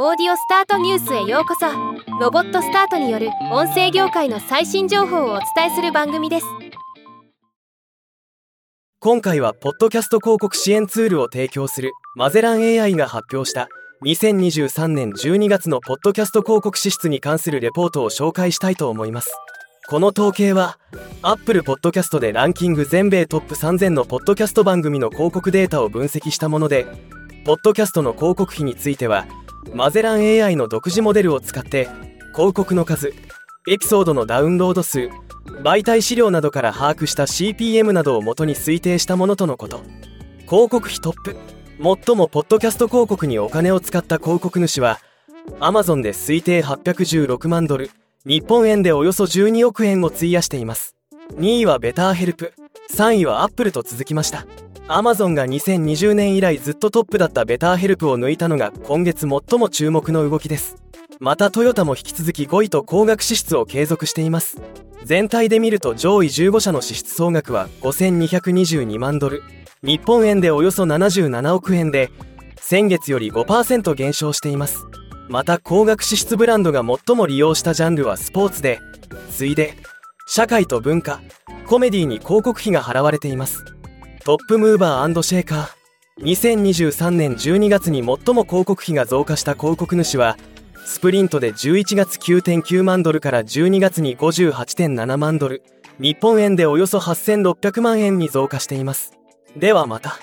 オーディオスタートニュースへようこそ。ロボットスタートによる音声業界の最新情報をお伝えする番組です。今回はポッドキャスト広告支援ツールを提供するマゼラン AI が発表した2023年12月のポッドキャスト広告支出に関するレポートを紹介したいと思います。この統計は Apple Podcast でランキング全米トップ3000のポッドキャスト番組の広告データを分析したものでポッドキャストの広告費についてはマゼラン AI の独自モデルを使って広告の数エピソードのダウンロード数媒体資料などから把握した CPM などを元に推定したものとのこと。広告費トップ最もポッドキャスト広告にお金を使った広告主は Amazon で推定816万ドル日本円でおよそ12億円を費やしています。2位はベターヘルプ3位はアップルと続きました。アマゾンが2020年以来ずっとトップだったベターヘルプを抜いたのが今月最も注目の動きです。またトヨタも引き続き5位と高額支出を継続しています。全体で見ると上位15社の支出総額は5222万ドル。日本円でおよそ77億円で先月より5%減少しています。また高額支出ブランドが最も利用したジャンルはスポーツで次いで社会と文化コメディに広告費が払われています。トップムーバーシェーカー。2023年12月に最も広告費が増加した広告主はスプリントで11月9.9万ドルから12月に58.7万ドル。日本円でおよそ8600万円に増加しています。ではまた。